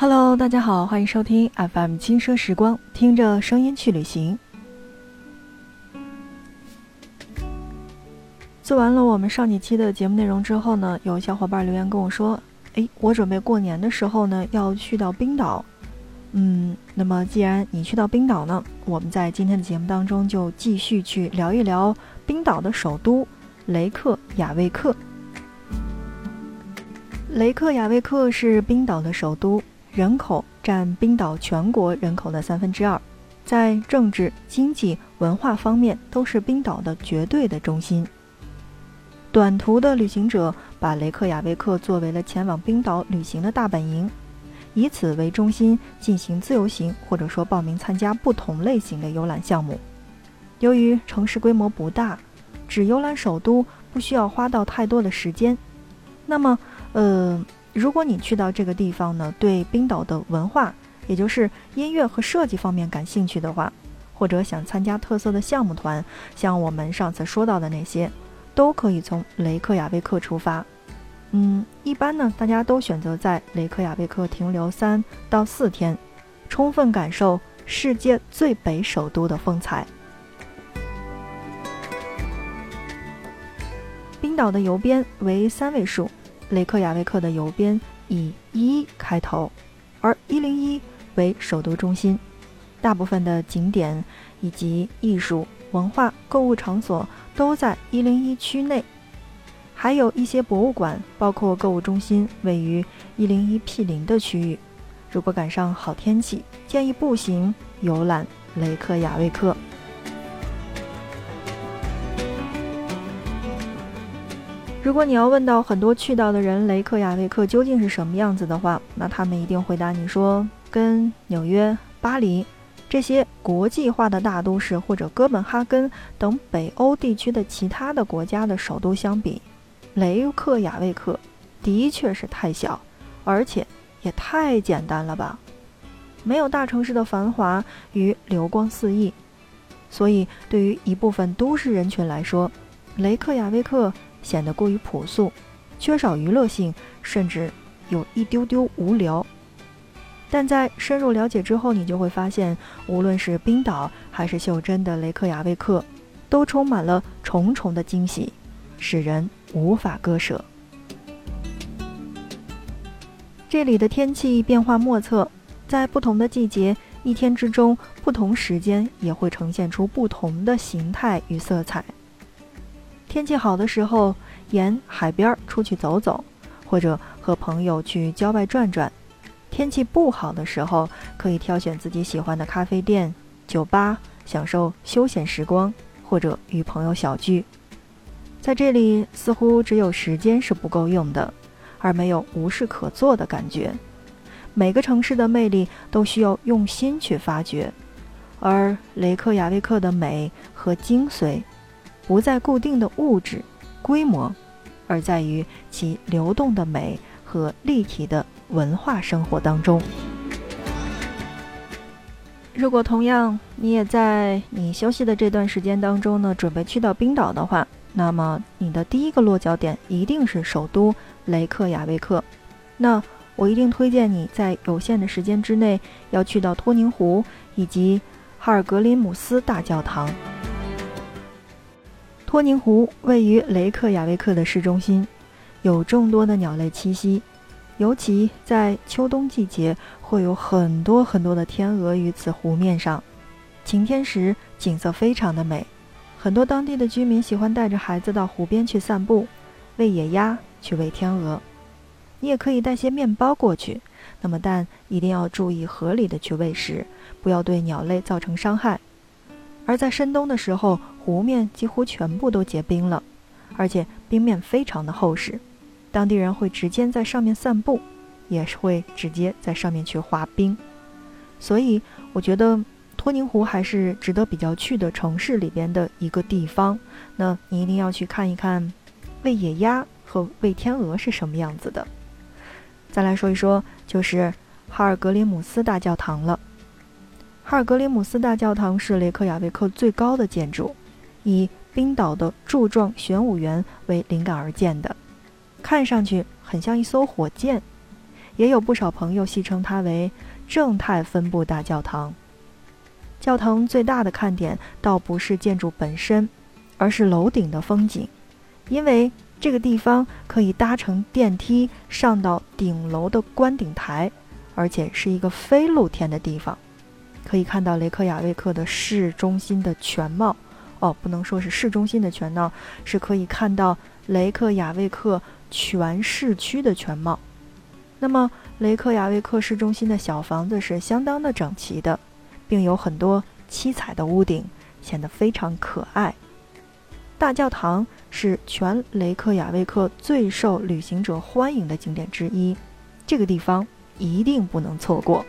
Hello，大家好，欢迎收听 FM 轻奢时光，听着声音去旅行。做完了我们上几期的节目内容之后呢，有小伙伴留言跟我说：“诶，我准备过年的时候呢要去到冰岛。”嗯，那么既然你去到冰岛呢，我们在今天的节目当中就继续去聊一聊冰岛的首都雷克雅未克。雷克雅未克是冰岛的首都，人口占冰岛全国人口的三分之二，在政治、经济、文化方面都是冰岛的绝对的中心。短途的旅行者把雷克雅未克作为了前往冰岛旅行的大本营。以此为中心进行自由行，或者说报名参加不同类型的游览项目。由于城市规模不大，只游览首都不需要花到太多的时间。那么，呃，如果你去到这个地方呢，对冰岛的文化，也就是音乐和设计方面感兴趣的话，或者想参加特色的项目团，像我们上次说到的那些，都可以从雷克雅未克出发。嗯，一般呢，大家都选择在雷克雅未克停留三到四天，充分感受世界最北首都的风采。冰岛的邮编为三位数，雷克雅未克的邮编以一开头，而一零一为首都中心，大部分的景点以及艺术、文化、购物场所都在一零一区内。还有一些博物馆，包括购物中心，位于一零一 P 零的区域。如果赶上好天气，建议步行游览雷克雅未克。如果你要问到很多去到的人雷克雅未克究竟是什么样子的话，那他们一定回答你说，跟纽约、巴黎这些国际化的大都市，或者哥本哈根等北欧地区的其他的国家的首都相比。雷克雅未克的确是太小，而且也太简单了吧，没有大城市的繁华与流光四溢，所以对于一部分都市人群来说，雷克雅未克显得过于朴素，缺少娱乐性，甚至有一丢丢无聊。但在深入了解之后，你就会发现，无论是冰岛还是袖珍的雷克雅未克，都充满了重重的惊喜，使人。无法割舍。这里的天气变化莫测，在不同的季节，一天之中不同时间也会呈现出不同的形态与色彩。天气好的时候，沿海边出去走走，或者和朋友去郊外转转；天气不好的时候，可以挑选自己喜欢的咖啡店、酒吧，享受休闲时光，或者与朋友小聚。在这里，似乎只有时间是不够用的，而没有无事可做的感觉。每个城市的魅力都需要用心去发掘，而雷克雅未克的美和精髓，不在固定的物质规模，而在于其流动的美和立体的文化生活当中。如果同样你也在你休息的这段时间当中呢，准备去到冰岛的话。那么，你的第一个落脚点一定是首都雷克雅未克。那我一定推荐你在有限的时间之内要去到托宁湖以及哈尔格林姆斯大教堂。托宁湖位于雷克雅未克的市中心，有众多的鸟类栖息，尤其在秋冬季节会有很多很多的天鹅于此湖面上。晴天时景色非常的美。很多当地的居民喜欢带着孩子到湖边去散步，喂野鸭，去喂天鹅。你也可以带些面包过去，那么但一定要注意合理的去喂食，不要对鸟类造成伤害。而在深冬的时候，湖面几乎全部都结冰了，而且冰面非常的厚实，当地人会直接在上面散步，也是会直接在上面去滑冰。所以我觉得。托宁湖还是值得比较去的城市里边的一个地方，那你一定要去看一看，喂野鸭和喂天鹅是什么样子的。再来说一说，就是哈尔格林姆斯大教堂了。哈尔格林姆斯大教堂是雷克雅未克最高的建筑，以冰岛的柱状玄武园为灵感而建的，看上去很像一艘火箭。也有不少朋友戏称它为正态分布大教堂。教堂最大的看点倒不是建筑本身，而是楼顶的风景，因为这个地方可以搭乘电梯上到顶楼的观顶台，而且是一个非露天的地方，可以看到雷克雅未克的市中心的全貌。哦，不能说是市中心的全貌，是可以看到雷克雅未克全市区的全貌。那么，雷克雅未克市中心的小房子是相当的整齐的。并有很多七彩的屋顶，显得非常可爱。大教堂是全雷克雅未克最受旅行者欢迎的景点之一，这个地方一定不能错过。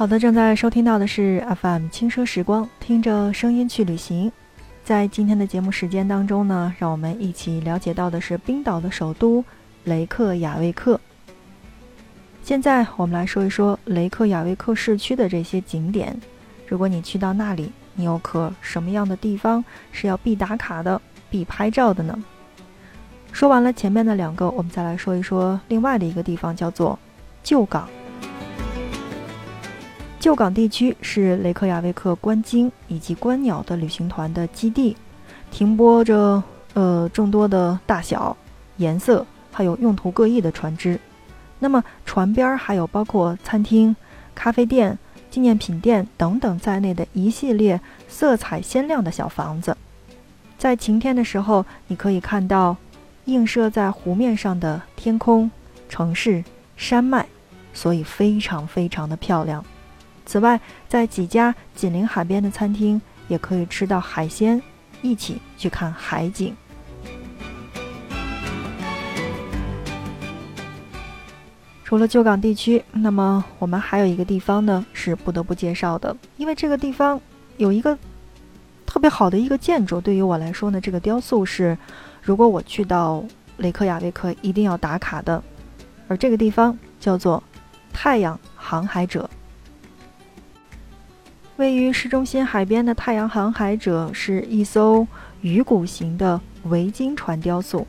好的，正在收听到的是 FM 轻奢时光，听着声音去旅行。在今天的节目时间当中呢，让我们一起了解到的是冰岛的首都雷克雅未克。现在我们来说一说雷克雅未克市区的这些景点。如果你去到那里，你有可什么样的地方是要必打卡的、必拍照的呢？说完了前面的两个，我们再来说一说另外的一个地方，叫做旧港。旧港地区是雷克雅未克观鲸以及观鸟的旅行团的基地，停泊着呃众多的大小、颜色还有用途各异的船只。那么船边还有包括餐厅、咖啡店、纪念品店等等在内的一系列色彩鲜亮的小房子，在晴天的时候，你可以看到映射在湖面上的天空、城市、山脉，所以非常非常的漂亮。此外，在几家紧邻海边的餐厅，也可以吃到海鲜，一起去看海景。除了旧港地区，那么我们还有一个地方呢是不得不介绍的，因为这个地方有一个特别好的一个建筑，对于我来说呢，这个雕塑是如果我去到雷克雅未克一定要打卡的，而这个地方叫做太阳航海者。位于市中心海边的太阳航海者是一艘鱼骨形的维京船雕塑。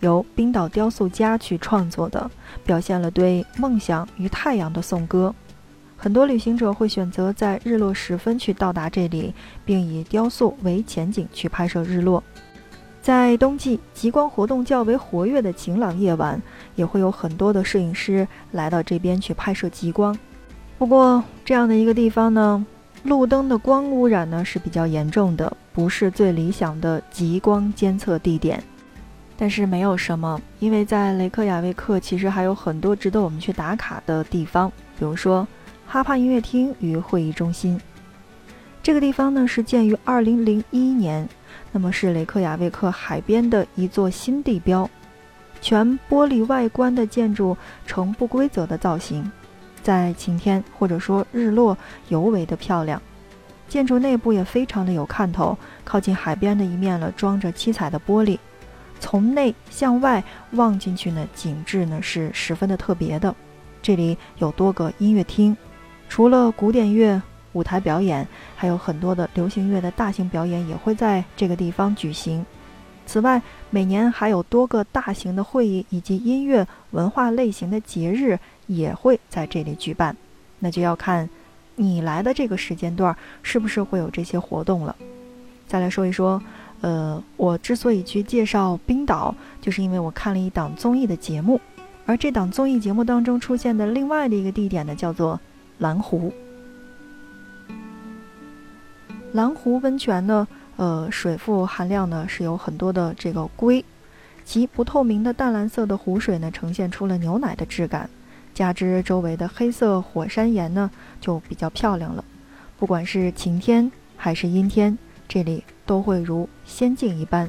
由冰岛雕塑家去创作的，表现了对梦想与太阳的颂歌。很多旅行者会选择在日落时分去到达这里，并以雕塑为前景去拍摄日落。在冬季极光活动较为活跃的晴朗夜晚，也会有很多的摄影师来到这边去拍摄极光。不过，这样的一个地方呢，路灯的光污染呢是比较严重的，不是最理想的极光监测地点。但是没有什么，因为在雷克雅未克其实还有很多值得我们去打卡的地方，比如说哈帕音乐厅与会议中心。这个地方呢是建于2001年，那么是雷克雅未克海边的一座新地标，全玻璃外观的建筑呈不规则的造型，在晴天或者说日落尤为的漂亮。建筑内部也非常的有看头，靠近海边的一面呢装着七彩的玻璃。从内向外望进去呢，景致呢是十分的特别的。这里有多个音乐厅，除了古典乐舞台表演，还有很多的流行乐的大型表演也会在这个地方举行。此外，每年还有多个大型的会议以及音乐文化类型的节日也会在这里举办。那就要看你来的这个时间段是不是会有这些活动了。再来说一说。呃，我之所以去介绍冰岛，就是因为我看了一档综艺的节目，而这档综艺节目当中出现的另外的一个地点呢，叫做蓝湖。蓝湖温泉呢，呃，水富含量呢是有很多的这个硅，其不透明的淡蓝色的湖水呢，呈现出了牛奶的质感，加之周围的黑色火山岩呢，就比较漂亮了。不管是晴天还是阴天。这里都会如仙境一般。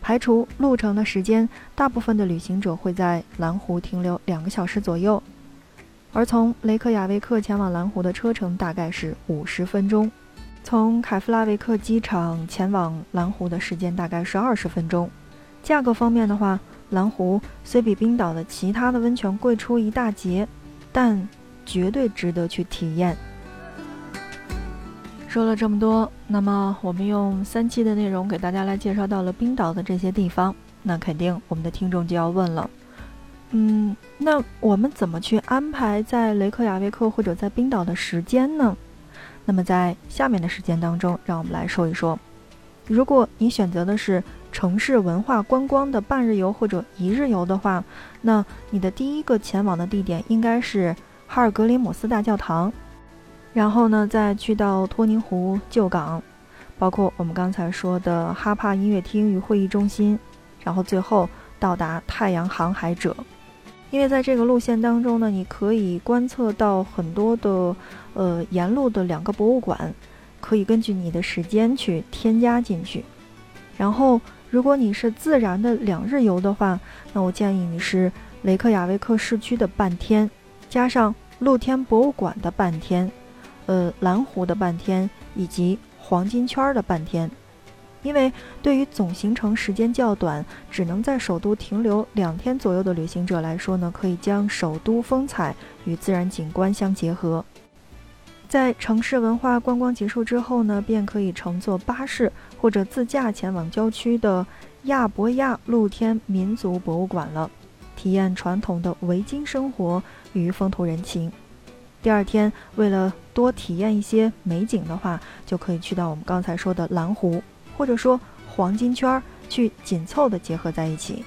排除路程的时间，大部分的旅行者会在蓝湖停留两个小时左右。而从雷克雅未克前往蓝湖的车程大概是五十分钟。从凯夫拉维克机场前往蓝湖的时间大概是二十分钟。价格方面的话，蓝湖虽比冰岛的其他的温泉贵出一大截，但绝对值得去体验。说了这么多，那么我们用三期的内容给大家来介绍到了冰岛的这些地方。那肯定我们的听众就要问了，嗯，那我们怎么去安排在雷克雅未克或者在冰岛的时间呢？那么在下面的时间当中，让我们来说一说，如果你选择的是城市文化观光的半日游或者一日游的话，那你的第一个前往的地点应该是哈尔格林姆斯大教堂，然后呢，再去到托宁湖旧港。包括我们刚才说的哈帕音乐厅与会议中心，然后最后到达太阳航海者。因为在这个路线当中呢，你可以观测到很多的呃沿路的两个博物馆，可以根据你的时间去添加进去。然后，如果你是自然的两日游的话，那我建议你是雷克雅未克市区的半天，加上露天博物馆的半天，呃蓝湖的半天，以及。黄金圈的半天，因为对于总行程时间较短，只能在首都停留两天左右的旅行者来说呢，可以将首都风采与自然景观相结合。在城市文化观光结束之后呢，便可以乘坐巴士或者自驾前往郊区的亚伯亚露天民族博物馆了，体验传统的维京生活与风土人情。第二天，为了多体验一些美景的话，就可以去到我们刚才说的蓝湖，或者说黄金圈儿，去紧凑的结合在一起。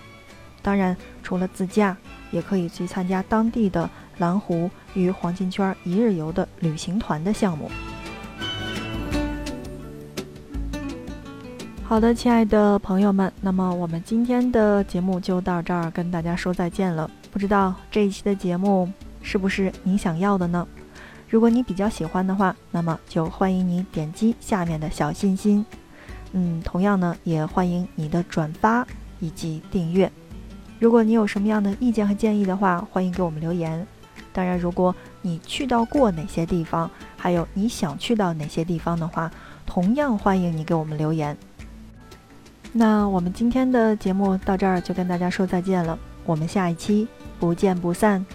当然，除了自驾，也可以去参加当地的蓝湖与黄金圈一日游的旅行团的项目。好的，亲爱的朋友们，那么我们今天的节目就到这儿，跟大家说再见了。不知道这一期的节目。是不是你想要的呢？如果你比较喜欢的话，那么就欢迎你点击下面的小心心。嗯，同样呢，也欢迎你的转发以及订阅。如果你有什么样的意见和建议的话，欢迎给我们留言。当然，如果你去到过哪些地方，还有你想去到哪些地方的话，同样欢迎你给我们留言。那我们今天的节目到这儿就跟大家说再见了，我们下一期不见不散。